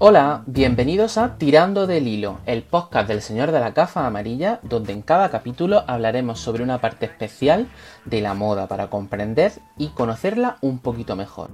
Hola, bienvenidos a Tirando del Hilo, el podcast del Señor de la Cafa Amarilla, donde en cada capítulo hablaremos sobre una parte especial de la moda para comprender y conocerla un poquito mejor.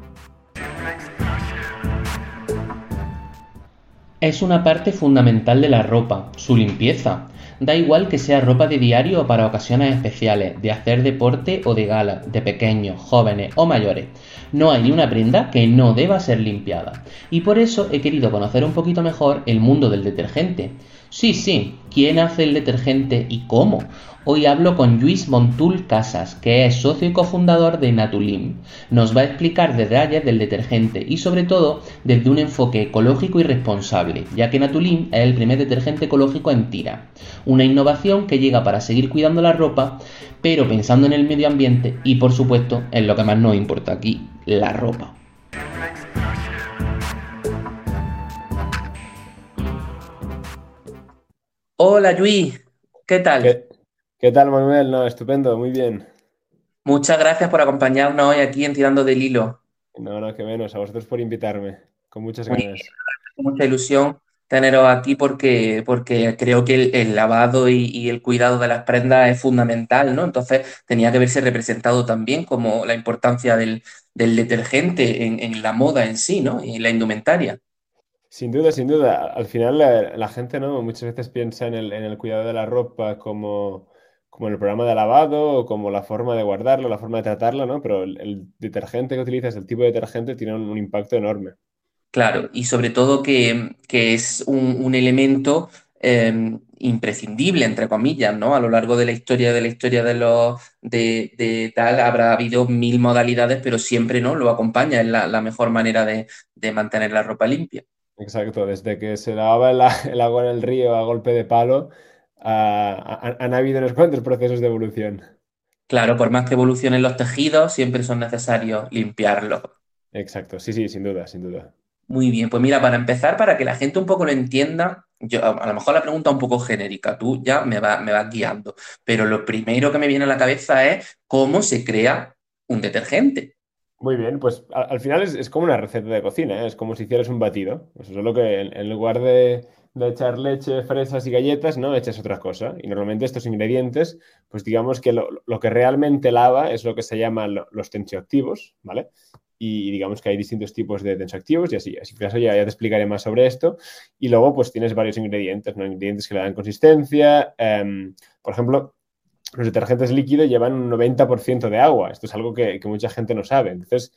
Es una parte fundamental de la ropa, su limpieza. Da igual que sea ropa de diario o para ocasiones especiales, de hacer deporte o de gala, de pequeños, jóvenes o mayores. No hay ni una prenda que no deba ser limpiada. Y por eso he querido conocer un poquito mejor el mundo del detergente. Sí, sí, ¿quién hace el detergente y cómo? Hoy hablo con Luis Montul Casas, que es socio y cofundador de Natulim. Nos va a explicar detalles del detergente y sobre todo desde un enfoque ecológico y responsable, ya que Natulim es el primer detergente ecológico en tira. Una innovación que llega para seguir cuidando la ropa, pero pensando en el medio ambiente y por supuesto en lo que más nos importa aquí, la ropa. Hola Luis, ¿qué tal? ¿Qué tal, Manuel? No, estupendo, muy bien. Muchas gracias por acompañarnos hoy aquí en Tirando del Hilo. No, no, que menos. A vosotros por invitarme. Con muchas ganas. Mucha ilusión teneros aquí porque, porque creo que el, lavado y, el cuidado de las prendas es fundamental, ¿no? Entonces tenía que verse representado también como la importancia del, detergente en, la moda en sí, ¿no? Y la indumentaria. Sin duda, sin duda. Al final la, gente, ¿no? Muchas veces piensa en el, en el cuidado de la ropa como como el programa de lavado, o como la forma de guardarlo, la forma de tratarlo, ¿no? Pero el, detergente que utilizas, el tipo de detergente, tiene un, impacto enorme. Claro, y sobre todo que, es un, elemento em, imprescindible, entre comillas, ¿no? A lo largo de la historia de la historia de los de, tal, habrá habido mil modalidades, pero siempre no lo acompaña, es la, mejor manera de, mantener la ropa limpia. Exacto, desde que se lavaba el agua en el río a golpe de palo han habido unos cuantos procesos de evolución. Claro, por más que evolucionen los tejidos, siempre son necesarios limpiarlos. Exacto, sí, sí, sin duda, sin duda. Muy bien, pues mira, para empezar, para que la gente un poco lo entienda, yo a lo mejor la pregunta un poco genérica, tú ya me, me vas guiando, pero lo primero que me viene a la cabeza es cómo se crea un detergente. Muy bien, pues al, final es, como una receta de cocina, ¿eh? es como si hicieras un batido. Eso es lo que en lugar de de echar leche, fresas y galletas, ¿no? Echas otra cosa. Y normalmente estos ingredientes, pues digamos que lo, que realmente lava es lo que se llaman los tensioactivos, ¿vale? Y digamos que hay distintos tipos de tensioactivos y así. Así que ya, ya te explicaré más sobre esto. Y luego, pues tienes varios ingredientes, ¿no? Ingredientes que le dan consistencia. Em, por ejemplo, los detergentes líquidos llevan un 90% de agua. Esto es algo que, mucha gente no sabe. Entonces,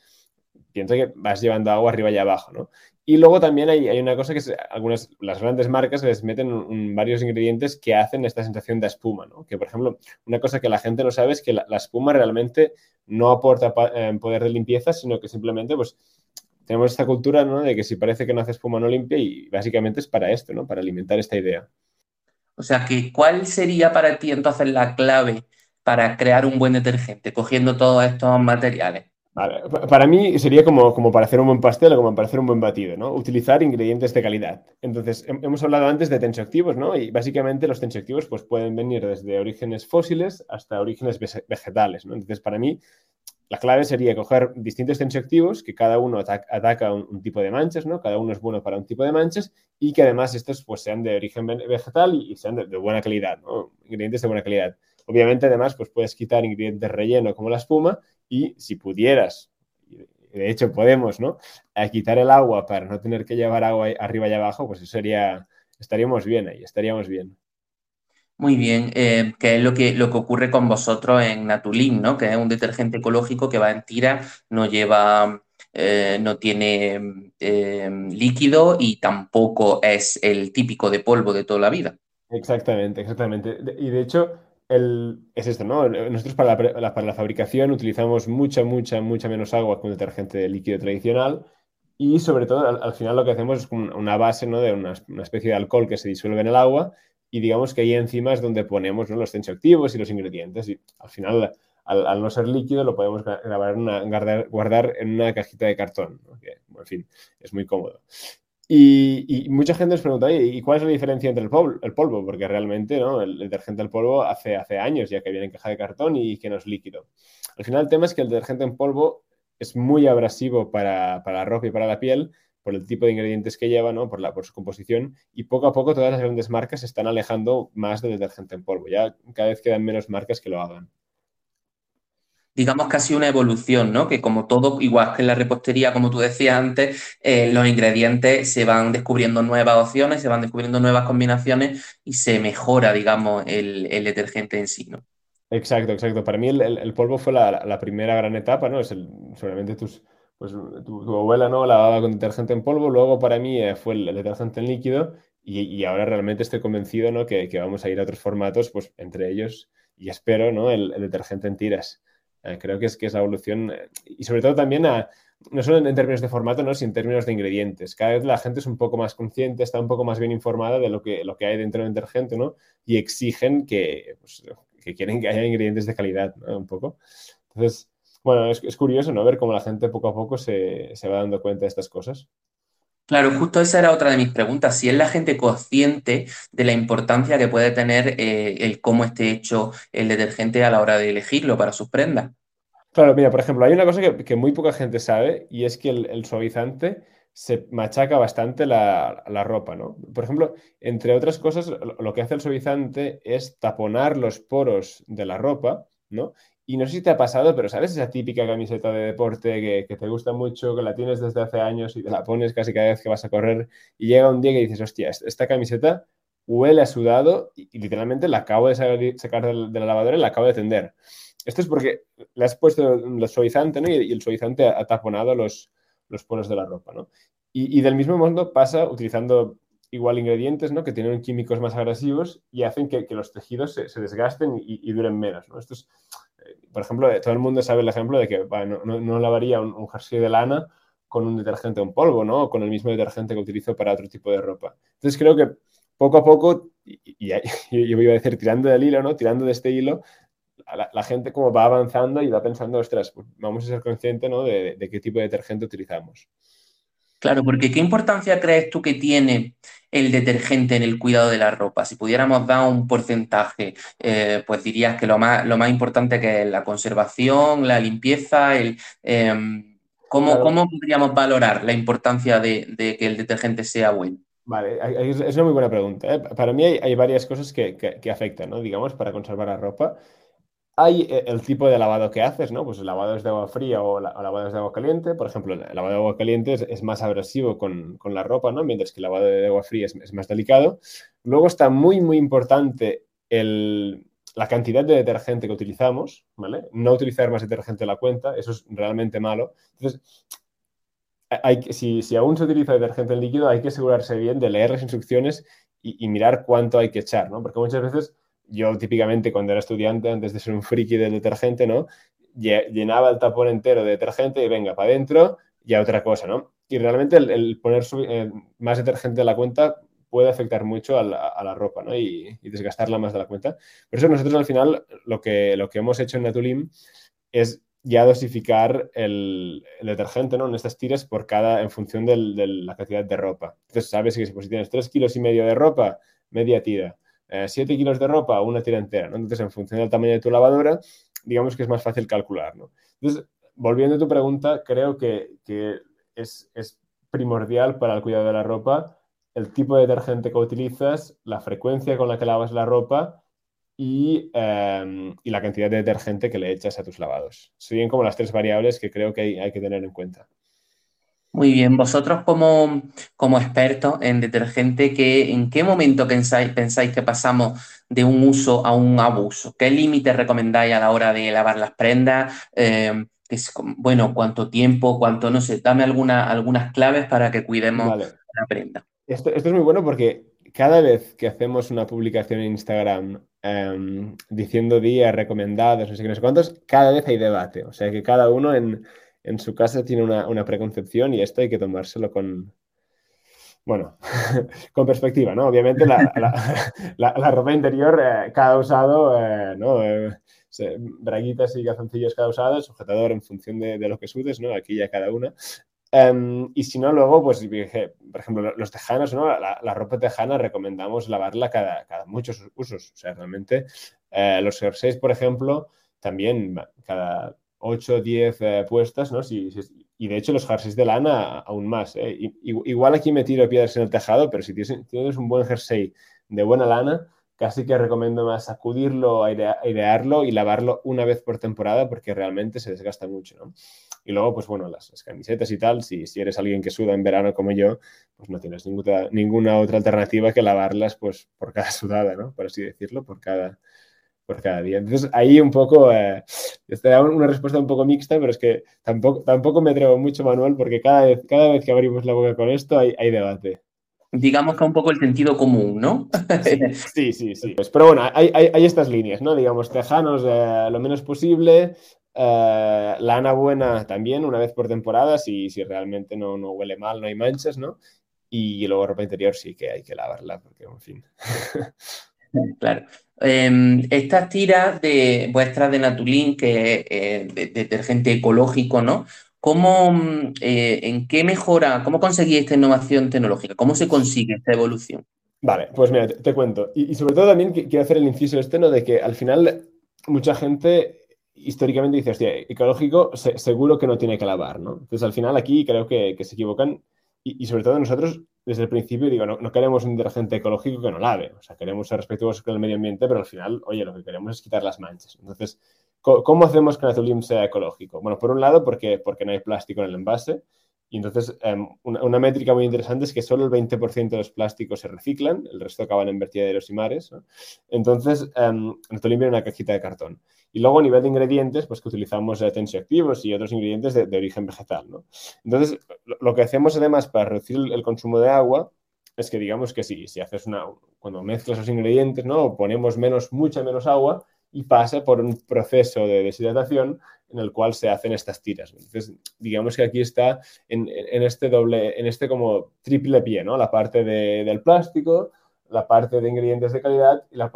piensa que vas llevando agua arriba y abajo, ¿no? Y luego también hay, una cosa que algunas, las grandes marcas les meten varios ingredientes que hacen esta sensación de espuma, ¿no? Que, por ejemplo, una cosa que la gente no sabe es que la, espuma realmente no aporta eh, poder de limpieza, sino que simplemente, pues, tenemos esta cultura, ¿no? De que si parece que no hace espuma no limpia y básicamente es para esto, ¿no? Para alimentar esta idea. O sea, que ¿cuál sería para ti entonces la clave para crear un buen detergente, cogiendo todos estos materiales? Para mí sería como, como para hacer un buen pastel o como para hacer un buen batido, ¿no? Utilizar ingredientes de calidad. Entonces, hemos hablado antes de tensioactivos, ¿no? Y básicamente los tensioactivos pues, pueden venir desde orígenes fósiles hasta orígenes vegetales, ¿no? Entonces, para mí, la clave sería coger distintos tensioactivos que cada uno ataca, un, tipo de manchas, ¿no? Cada uno es bueno para un tipo de manchas y que además estos pues, sean de origen vegetal y, sean de, buena calidad, ¿no? Ingredientes de buena calidad. Obviamente, además, pues puedes quitar ingredientes relleno como la espuma y si pudieras, de hecho podemos, ¿no? A quitar el agua para no tener que llevar agua arriba y abajo, pues eso sería, estaríamos bien ahí, estaríamos bien. Muy bien, eh, que es lo que, lo que ocurre con vosotros en Natulim, ¿no? Que es un detergente ecológico que va en tira, no lleva, eh, no tiene eh, líquido y tampoco es el típico de polvo de toda la vida. Exactamente, exactamente. Y de hecho, es esto, ¿no? Nosotros para la, para la fabricación utilizamos mucha, mucha, mucha menos agua que un detergente líquido tradicional y sobre todo al, final lo que hacemos es una base, ¿no? De una, especie de alcohol que se disuelve en el agua y digamos que ahí encima es donde ponemos los tensioactivos y los ingredientes y al final al, no ser líquido lo podemos grabar guardar, en una cajita de cartón, que, en fin, es muy cómodo. Y, mucha gente nos pregunta, ¿y cuál es la diferencia entre el polvo? El polvo? Porque realmente ¿no? el, detergente al polvo hace, hace años ya que viene en caja de cartón y que no es líquido. Al final el tema es que el detergente en polvo es muy abrasivo para, para la ropa y para la piel, por el tipo de ingredientes que lleva, ¿no? por, la, por su composición, y poco a poco todas las grandes marcas se están alejando más del detergente en polvo. Ya cada vez quedan menos marcas que lo hagan digamos que ha sido una evolución, ¿no? Que como todo, igual que en la repostería, como tú decías antes, eh, los ingredientes se van descubriendo nuevas opciones, se van descubriendo nuevas combinaciones y se mejora, digamos, el, detergente en sí, ¿no? Exacto, exacto. Para mí el, polvo fue la, primera gran etapa, ¿no? Es el, seguramente tus, pues, tu, abuela no lavaba con detergente en polvo, luego para mí eh, fue el, detergente en líquido y, ahora realmente estoy convencido, ¿no? Que, vamos a ir a otros formatos, pues entre ellos, y espero, ¿no? el detergente en tiras. Eh, creo que es, que es la evolución y sobre todo también no solo en, términos de formato, ¿no? sino en términos de ingredientes. Cada vez la gente es un poco más consciente, está un poco más bien informada de lo que, lo que hay dentro del detergente, ¿no? Y exigen que, pues, que quieren que haya ingredientes de calidad, ¿no? Un poco. Entonces, bueno, es, curioso, ¿no? Ver cómo la gente poco a poco se, se va dando cuenta de estas cosas. Claro, justo esa era otra de mis preguntas. Si es la gente consciente de la importancia que puede tener eh, el cómo esté hecho el detergente a la hora de elegirlo para sus prendas. Claro, mira, por ejemplo, hay una cosa que, muy poca gente sabe y es que el, suavizante se machaca bastante la, ropa, ¿no? Por ejemplo, entre otras cosas, lo que hace el suavizante es taponar los poros de la ropa, ¿no? Y no sé si te ha pasado, pero ¿sabes esa típica camiseta de deporte que, te gusta mucho, que la tienes desde hace años y te la pones casi cada vez que vas a correr y llega un día que dices, hostia, esta camiseta huele a sudado y, literalmente la acabo de sacar de, la lavadora y la acabo de tender. Esto es porque le has puesto el suavizante ¿no? y, el suavizante ha, taponado los, los poros de la ropa. ¿no? Y, del mismo modo pasa utilizando igual ingredientes ¿no? que tienen químicos más agresivos y hacen que, los tejidos se, desgasten y, duren menos. ¿no? Esto es por ejemplo, todo el mundo sabe el ejemplo de que no, lavaría un, jersey de lana con un detergente en polvo, ¿no? O con el mismo detergente que utilizo para otro tipo de ropa. Entonces creo que poco a poco, y, yo iba a decir tirando del hilo, ¿no? Tirando de este hilo, la, gente como va avanzando y va pensando, ostras, pues vamos a ser conscientes, ¿no? de qué tipo de detergente utilizamos. Claro, porque ¿qué importancia crees tú que tiene el detergente en el cuidado de la ropa? Si pudiéramos dar un porcentaje, eh, pues dirías que lo más, lo más importante que es la conservación, la limpieza, el, em, ¿cómo, podríamos valorar la importancia de, que el detergente sea bueno? Vale, es una muy buena pregunta. ¿eh? Para mí hay, varias cosas que, que, afectan, ¿no? Digamos, para conservar la ropa hay eh, el tipo de lavado que haces, ¿no? Pues lavados de agua fría o, lavados de agua caliente. Por ejemplo, el lavado de agua caliente es, más agresivo con, la ropa, ¿no? Mientras que el lavado de agua fría es, más delicado. Luego está muy, muy importante la cantidad de detergente que utilizamos, ¿vale? No utilizar más detergente a la cuenta, eso es realmente malo. Entonces, hay, si, si aún se utiliza detergente en líquido, hay que asegurarse bien de leer las instrucciones y, y mirar cuánto hay que echar, ¿no? Porque muchas veces yo típicamente cuando era estudiante, antes de ser un friki del detergente, ¿no? Llenaba el tapón entero de detergente y venga, para adentro y a otra cosa, ¿no? Y realmente el, poner eh, más detergente a la cuenta puede afectar mucho a la, ropa, ¿no? Y, desgastarla más de la cuenta. Por eso nosotros al final lo que, lo que hemos hecho en Natulim es ya dosificar el, detergente, ¿no? En estas tiras por cada, en función de la cantidad de ropa. Entonces sabes que si tienes 3 kilos y medio de ropa, media tira. 7 eh, kilos de ropa o una tira entera, ¿no? Entonces, en función del tamaño de tu lavadora, digamos que es más fácil calcular, ¿no? Entonces, volviendo a tu pregunta, creo que, es, primordial para el cuidado de la ropa el tipo de detergente que utilizas, la frecuencia con la que lavas la ropa y, em, la cantidad de detergente que le echas a tus lavados. Son como las tres variables que creo que hay que tener en cuenta. Muy bien, vosotros como, como expertos en detergente, ¿qué, ¿en qué momento pensáis, pensáis que pasamos de un uso a un abuso? ¿Qué límites recomendáis a la hora de lavar las prendas? Eh, bueno, ¿cuánto tiempo? ¿Cuánto? No sé, dame alguna, algunas claves para que cuidemos la prenda. Esto, es muy bueno porque cada vez que hacemos una publicación en Instagram em, diciendo días recomendados, no sé qué, no sé cuántos, cada vez hay debate. O sea que cada uno en en su casa tiene una, preconcepción y esto hay que tomárselo con, bueno, con perspectiva, ¿no? Obviamente la, ropa interior, eh, cada usado, eh, ¿no? Eh, braguitas y calzoncillos cada usado, sujetador en función de, lo que sudes, ¿no? Aquí ya cada una. Em, y si no, luego, pues, por ejemplo, los tejanos, ¿no? La, ropa tejana recomendamos lavarla cada, cada muchos usos. O sea, realmente los jerseys, por ejemplo, también cada 8 o 10 puestas, ¿no? y de hecho los jerseys de lana aún más. igual aquí me tiro piedras en el tejado, pero si tienes un buen jersey de buena lana, casi que recomiendo más sacudirlo, airearlo y lavarlo una vez por temporada porque realmente se desgasta mucho, ¿no? Y luego, pues bueno, las, camisetas y tal, si, si, eres alguien que suda en verano como yo, pues no tienes ninguna, ninguna otra alternativa que lavarlas pues por cada sudada, ¿no? Por así decirlo, por cada, por cada día. Entonces, ahí un poco, eh, te da una respuesta un poco mixta, pero es que tampoco, tampoco me atrevo mucho, Manuel, porque cada vez, cada vez que abrimos la boca con esto hay, hay debate digamos que un poco el sentido común, ¿no? sí, sí, sí. Pues, pero bueno, hay, hay, estas líneas, ¿no? Digamos, tejanos eh, lo menos posible, eh, lana buena también, una vez por temporada, si, si realmente no, no huele mal, no hay manchas, ¿no? Y luego ropa interior sí que hay que lavarla, porque, en fin. claro. Em, estas tiras de vuestras de Natulín, que es eh, de, detergente ecológico, ¿no? ¿Cómo, mm, eh, ¿En qué mejora, cómo conseguí esta innovación tecnológica? ¿Cómo se consigue esta evolución? Vale, pues mira, te, cuento. Y, sobre todo también quiero hacer el inciso este, ¿no? De que al final mucha gente históricamente dice, hostia, ecológico seguro que no tiene que lavar, ¿no? Entonces al final aquí creo que, se equivocan y, sobre todo nosotros desde el principio digo, no, queremos un detergente ecológico que no lave, o sea, queremos ser respetuosos con el medio ambiente, pero al final, oye, lo que queremos es quitar las manchas. Entonces, ¿Cómo hacemos que Natulim sea ecológico? Bueno, por un lado, porque, porque no hay plástico en el envase. Y entonces, em, una, métrica muy interesante es que solo el 20% de los plásticos se reciclan, el resto acaban en vertederos y mares. Entonces, um, Natulim viene una cajita de cartón. Y luego, a nivel de ingredientes, pues que utilizamos eh, tensioactivos y otros ingredientes de, origen vegetal. ¿no? Entonces, lo, que hacemos además para reducir el, consumo de agua es que digamos que si, si haces una, cuando mezclas los ingredientes, ¿no? ponemos menos, mucha menos agua, y pasa por un proceso de deshidratación en el cual se hacen estas tiras. Entonces, digamos que aquí está en, este doble, en este como triple pie, ¿no? La parte del plástico, la parte de ingredientes de calidad y la,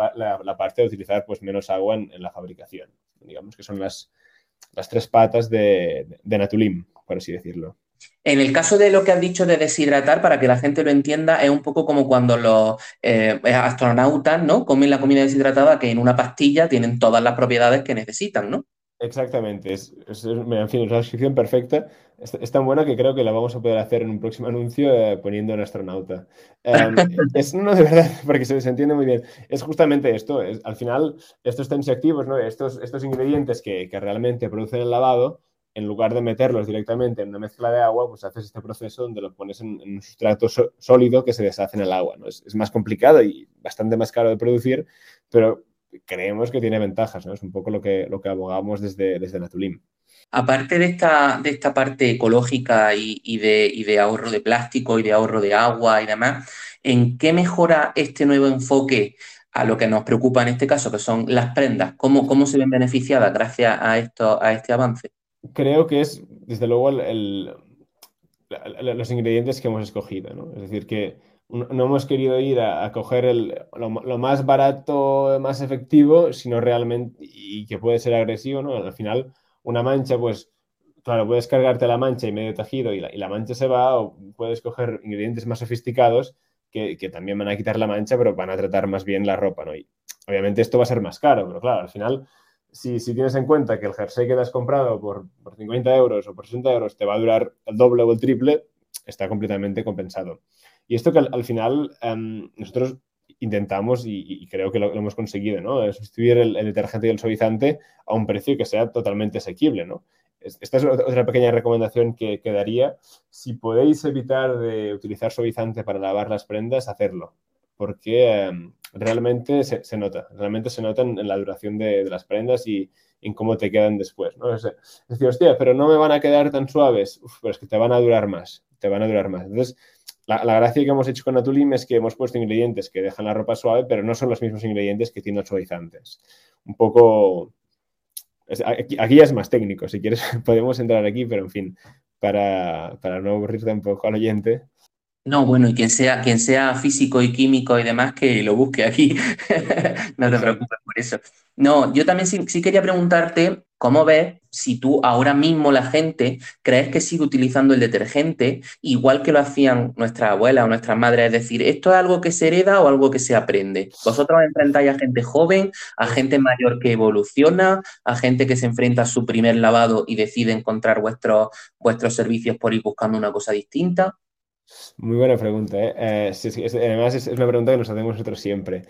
parte de utilizar pues menos agua en, la fabricación. Digamos que son las, las tres patas de, de Natulim, por así decirlo. En el caso de lo que has dicho de deshidratar, para que la gente lo entienda, es un poco como cuando los eh, astronautas ¿no? comen la comida deshidratada, que en una pastilla tienen todas las propiedades que necesitan, ¿no? Exactamente, es, en fin, es una descripción perfecta. Es, tan buena que creo que la vamos a poder hacer en un próximo anuncio eh, poniendo un astronauta. Em, es no de verdad, porque se, entiende muy bien. Es justamente esto. al final, estos tensioactivos, ¿no? estos, estos ingredientes que, que realmente producen el lavado, en lugar de meterlos directamente en una mezcla de agua, pues haces este proceso donde los pones en, un sustrato sólido que se deshace en el agua. Es, más complicado y bastante más caro de producir, pero creemos que tiene ventajas. ¿no? Es un poco lo que, lo que abogamos desde, desde Natulim. Aparte de esta, de esta parte ecológica y, de, de ahorro de plástico y de ahorro de agua y demás, ¿en qué mejora este nuevo enfoque a lo que nos preocupa en este caso, que son las prendas? ¿Cómo, cómo se ven beneficiadas gracias a, esto, a este avance? Creo que es, desde luego, los ingredientes que hemos escogido. Es decir, que no hemos querido ir a, coger lo, más barato, más efectivo, sino realmente, y que puede ser agresivo, ¿no? Al final, una mancha, pues, claro, puedes cargarte la mancha y medio tejido y la, mancha se va, o puedes coger ingredientes más sofisticados que, que, también van a quitar la mancha, pero van a tratar más bien la ropa, ¿no? Y obviamente esto va a ser más caro, pero claro, al final si, tienes en cuenta que el jersey que te has comprado por, 50 euros o por 60 euros te va a durar el doble o el triple, está completamente compensado. Y esto que al, final em, nosotros intentamos y, creo que lo, hemos conseguido, ¿no? Sustituir el, detergente y el suavizante a un precio que sea totalmente asequible, ¿no? Esta es otra pequeña recomendación que, que daría. Si podéis evitar de utilizar suavizante para lavar las prendas, hacerlo. Porque em, realmente se, nota, realmente se nota en, la duración de, las prendas y en cómo te quedan después, ¿no? Es, decir, hostia, pero no me van a quedar tan suaves, pero es que te van a durar más, te van a durar más. Entonces, la, gracia que hemos hecho con Natulim es que hemos puesto ingredientes que dejan la ropa suave, pero no son los mismos ingredientes que tienen los suavizantes. Un poco... aquí, aquí, ya es más técnico, si quieres podemos entrar aquí, pero en fin, para, para no aburrirte un poco al oyente, no, bueno, y quien sea, quien sea físico y químico y demás, que lo busque aquí. no te preocupes por eso. No, yo también sí, quería preguntarte ¿Cómo ves si tú ahora mismo la gente crees que sigue utilizando el detergente igual que lo hacían nuestras abuelas o nuestras madres? Es decir, ¿esto es algo que se hereda o algo que se aprende? Vosotros enfrentáis a gente joven, a gente mayor que evoluciona, a gente que se enfrenta a su primer lavado y decide encontrar vuestros, vuestros servicios por ir buscando una cosa distinta. Muy buena pregunta. ¿eh? eh además, es, una pregunta que nos hacemos nosotros siempre.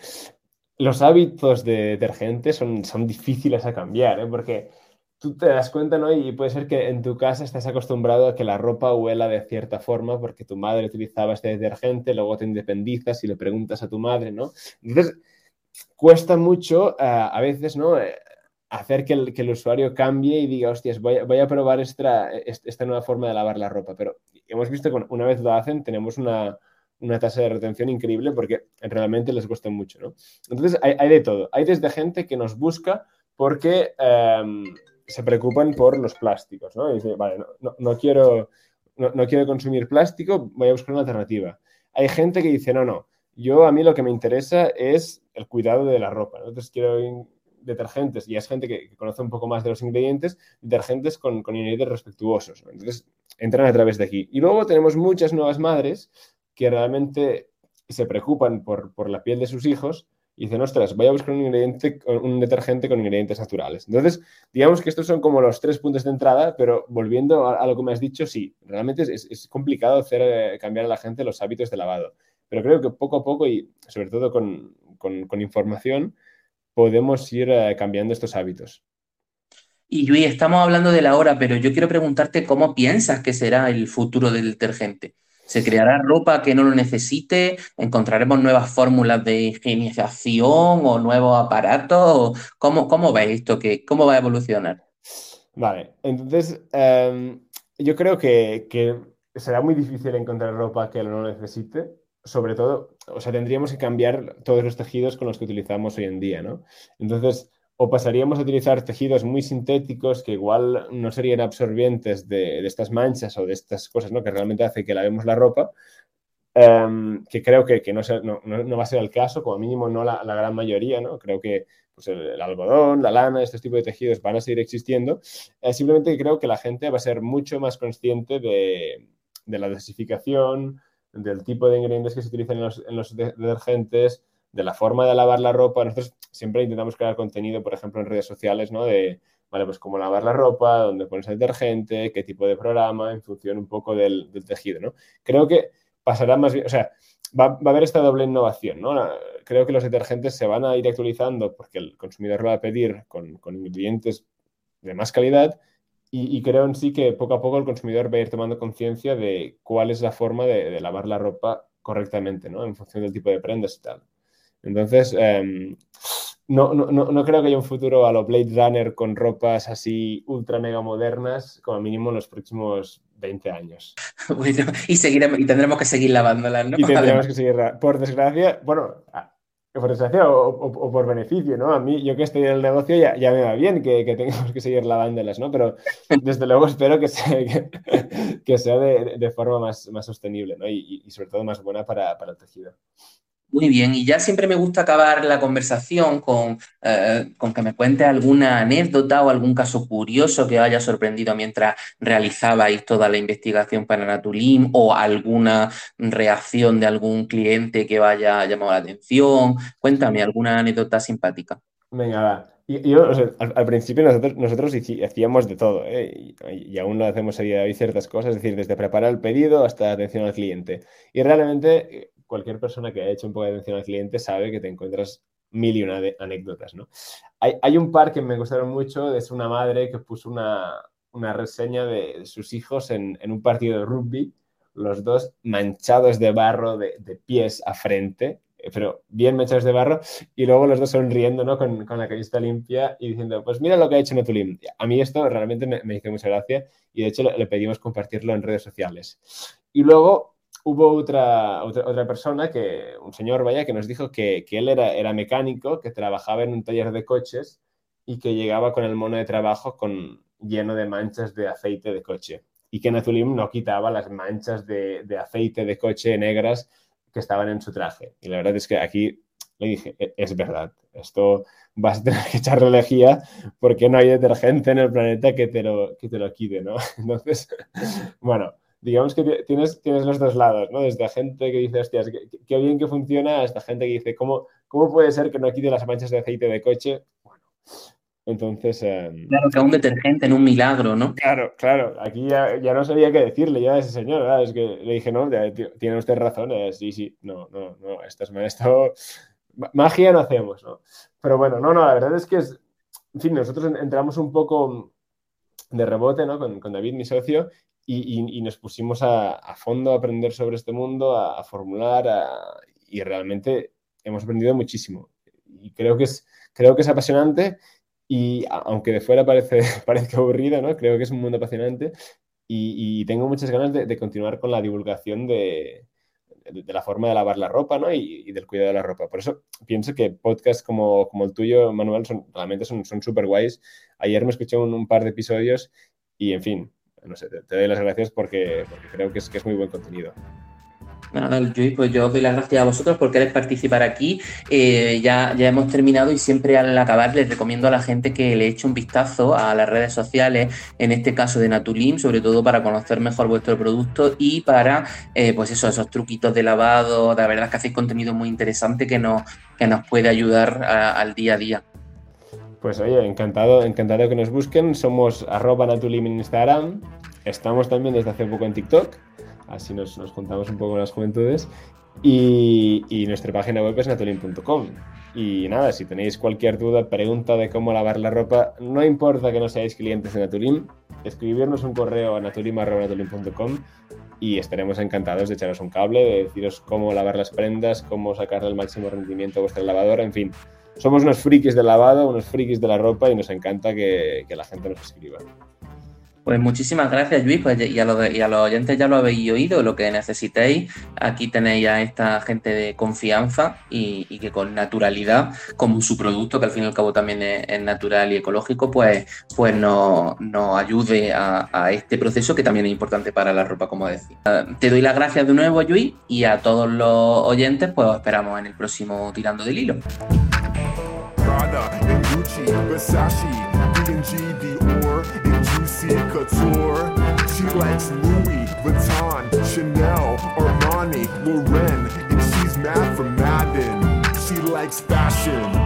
Los hábitos de detergente son, son difíciles a cambiar, ¿eh? porque tú te das cuenta, ¿no? Y puede ser que en tu casa estés acostumbrado a que la ropa huela de cierta forma porque tu madre utilizaba este detergente, luego te independizas y le preguntas a tu madre, ¿no? Entonces, cuesta mucho eh, a veces, ¿no? Hacer que el, que el, usuario cambie y diga, hostias, voy, voy a probar esta, esta nueva forma de lavar la ropa. Pero hemos visto que una vez lo hacen, tenemos una, una tasa de retención increíble porque realmente les cuesta mucho, ¿no? Entonces, hay, hay de todo. Hay desde gente que nos busca porque... Eh, se preocupan por los plásticos, ¿no? Vale, no, quiero, no, quiero consumir plástico, voy a buscar una alternativa. Hay gente que dice, no, no, yo a mí lo que me interesa es el cuidado de la ropa. Entonces quiero detergentes, y es gente que, conoce un poco más de los ingredientes, detergentes con, con ingredientes respetuosos. Entonces entran a través de aquí. Y luego tenemos muchas nuevas madres que realmente se preocupan por, por la piel de sus hijos y dicen, ostras, voy a buscar un, ingrediente, un detergente con ingredientes naturales. Entonces, digamos que estos son como los tres puntos de entrada, pero volviendo a, lo que me has dicho, sí, realmente es, complicado hacer eh, cambiar a la gente los hábitos de lavado. Pero creo que poco a poco y sobre todo con, información podemos ir eh, cambiando estos hábitos. Y Luis, estamos hablando de la hora, pero yo quiero preguntarte cómo piensas que será el futuro del detergente. ¿Se creará ropa que no lo necesite? ¿Encontraremos nuevas fórmulas de higienización o nuevos aparatos? ¿Cómo, cómo veis esto? ¿Cómo va a evolucionar? Vale, entonces em, yo creo que, que, será muy difícil encontrar ropa que no necesite. Sobre todo, o sea, tendríamos que cambiar todos los tejidos con los que utilizamos hoy en día, ¿no? Entonces, o pasaríamos a utilizar tejidos muy sintéticos que igual no serían absorbientes de, estas manchas o de estas cosas ¿no? que realmente hace que lavemos la ropa, em, que creo que, no, no, va a ser el caso, como mínimo no la, gran mayoría, ¿no? creo que pues el, algodón, la lana, estos tipos de tejidos van a seguir existiendo, eh, simplemente creo que la gente va a ser mucho más consciente de, la desificación, del tipo de ingredientes que se utilizan en los, en los detergentes, de la forma de lavar la ropa. Nosotros siempre intentamos crear contenido, por ejemplo, en redes sociales, ¿no? De, vale, pues cómo lavar la ropa, dónde pones el detergente, qué tipo de programa, en función un poco del, tejido, ¿no? Creo que pasará más bien, o sea, va, a haber esta doble innovación, ¿no? Creo que los detergentes se van a ir actualizando porque el consumidor lo va a pedir con, ingredientes de más calidad y, creo en sí que poco a poco el consumidor va a ir tomando conciencia de cuál es la forma de, de, lavar la ropa correctamente, ¿no? En función del tipo de prendas y tal. Entonces, em, no, no, no, creo que haya un futuro a lo Blade Runner con ropas así ultra mega modernas, como mínimo en los próximos 20 años. y, seguiremos, y tendremos que seguir lavándolas, ¿no? Y tendremos que seguir, por desgracia, bueno, por desgracia o, por beneficio, ¿no? A mí, yo que estoy en el negocio, ya, ya me va bien que, que, tengamos que seguir lavándolas, ¿no? Pero desde luego espero que sea, que, sea de, de, forma más, más sostenible, ¿no? Y, y, sobre todo más buena para, para el tejido. Muy bien, y ya siempre me gusta acabar la conversación con, eh, con, que me cuente alguna anécdota o algún caso curioso que os haya sorprendido mientras realizabais toda la investigación para Natulim o alguna reacción de algún cliente que vaya llamado la atención. Cuéntame alguna anécdota simpática. Venga, va. Yo, al, principio nosotros, nosotros hacíamos de todo, ¿eh? y, aún lo hacemos a día de hoy ciertas cosas, es decir, desde preparar el pedido hasta atención al cliente. Y realmente cualquier persona que haya hecho un poco de atención al cliente sabe que te encuentras mil y una de anécdotas, ¿no? Hay, un par que me gustaron mucho, es una madre que puso una, reseña de sus hijos en, un partido de rugby, los dos manchados de barro de, pies a frente, eh, pero bien manchados de barro, y luego los dos sonriendo, ¿no? Con, la camiseta limpia y diciendo, pues mira lo que ha hecho Netulim. A mí esto realmente me, hizo mucha gracia y de hecho le, le pedimos compartirlo en redes sociales. Y luego hubo otra, otra, persona, que, un señor, vaya, que nos dijo que, él era, era mecánico, que trabajaba en un taller de coches y que llegaba con el mono de trabajo con, lleno de manchas de aceite de coche. Y que Natulim no quitaba las manchas de, aceite de coche negras que estaban en su traje. Y la verdad es que aquí Le dije, "E- es verdad, esto vas a tener que echarle lejía porque no hay detergente en el planeta que te lo, que te lo quite, ¿no? Entonces, bueno, digamos que ti- tienes, tienes los dos lados, ¿no? Desde gente que dice, hostias, qué, bien que funciona, hasta gente que dice, ¿cómo, ¿cómo puede ser que no quite las manchas de aceite de coche? Bueno, entonces... em, Claro, que un detergente, en un milagro, ¿no? Claro, claro, aquí ya, ya no sabía qué decirle ya a ese señor, ¿verdad? Es que le dije, no, ya, tío, tiene usted razón, eh, sí, sí, no, no, no, esto es esto, ma- magia no hacemos, ¿no? Pero bueno, no, no, la verdad es que es, en fin, nosotros en- entramos un poco de rebote, ¿no? Con, con David, mi socio, y, nos pusimos a, fondo a aprender sobre este mundo, a, a formular, y realmente hemos aprendido muchísimo. Y creo que es, creo que es apasionante y aunque de fuera parece, parezca aburrido, ¿no? Creo que es un mundo apasionante y, tengo muchas ganas de, continuar con la divulgación de, de- la forma de lavar la ropa, ¿no? Y, del cuidado de la ropa. Por eso pienso que podcasts como, como el tuyo, Manuel, son, realmente son súper guays. Ayer me escuché un par de episodios y, en fin, no sé, te, doy las gracias porque, creo que es, muy buen contenido. Luis, pues yo os doy las gracias a vosotros por querer participar aquí. Eh, ya, ya hemos terminado y siempre al acabar les recomiendo a la gente que le eche un vistazo a las redes sociales, en este caso de Natulim, sobre todo para conocer mejor vuestro producto y para, eh, pues eso, esos truquitos de lavado. La verdad es que hacéis contenido muy interesante que nos, que nos puede ayudar al día a día. Pues oye, encantado, encantado que nos busquen. Somos arroba natulim en Instagram. Estamos también desde hace poco en TikTok. Así nos, nos juntamos un poco con las juventudes. Y, y nuestra página web es natulim.com. Y nada, si tenéis cualquier duda, pregunta de cómo lavar la ropa, no importa que no seáis clientes de Natulim, escribirnos un correo a natulim.natulim.com y estaremos encantados de echaros un cable, de deciros cómo lavar las prendas, cómo sacarle el máximo rendimiento a vuestra lavadora, en fin. Somos unos frikis del lavado, unos frikis de la ropa y nos encanta que, que la gente nos escriba. Pues muchísimas gracias, Luis. Pues, y, a los, y a los oyentes ya lo habéis oído, lo que necesitéis. Aquí tenéis a esta gente de confianza y, y que con naturalidad, como su producto, que al fin y al cabo también es, es natural y ecológico, pues, pues nos, nos ayude a, a este proceso que también es importante para la ropa, como decía. Eh, Te doy las gracias de nuevo, Luis, y a todos los oyentes, pues os esperamos en el próximo Tirando del Hilo. Prada and Gucci, Versace, B&G, Dior, and Juicy Couture. She likes Louis Vuitton, Chanel, Armani, Lauren, and she's mad for Madden. She likes fashion.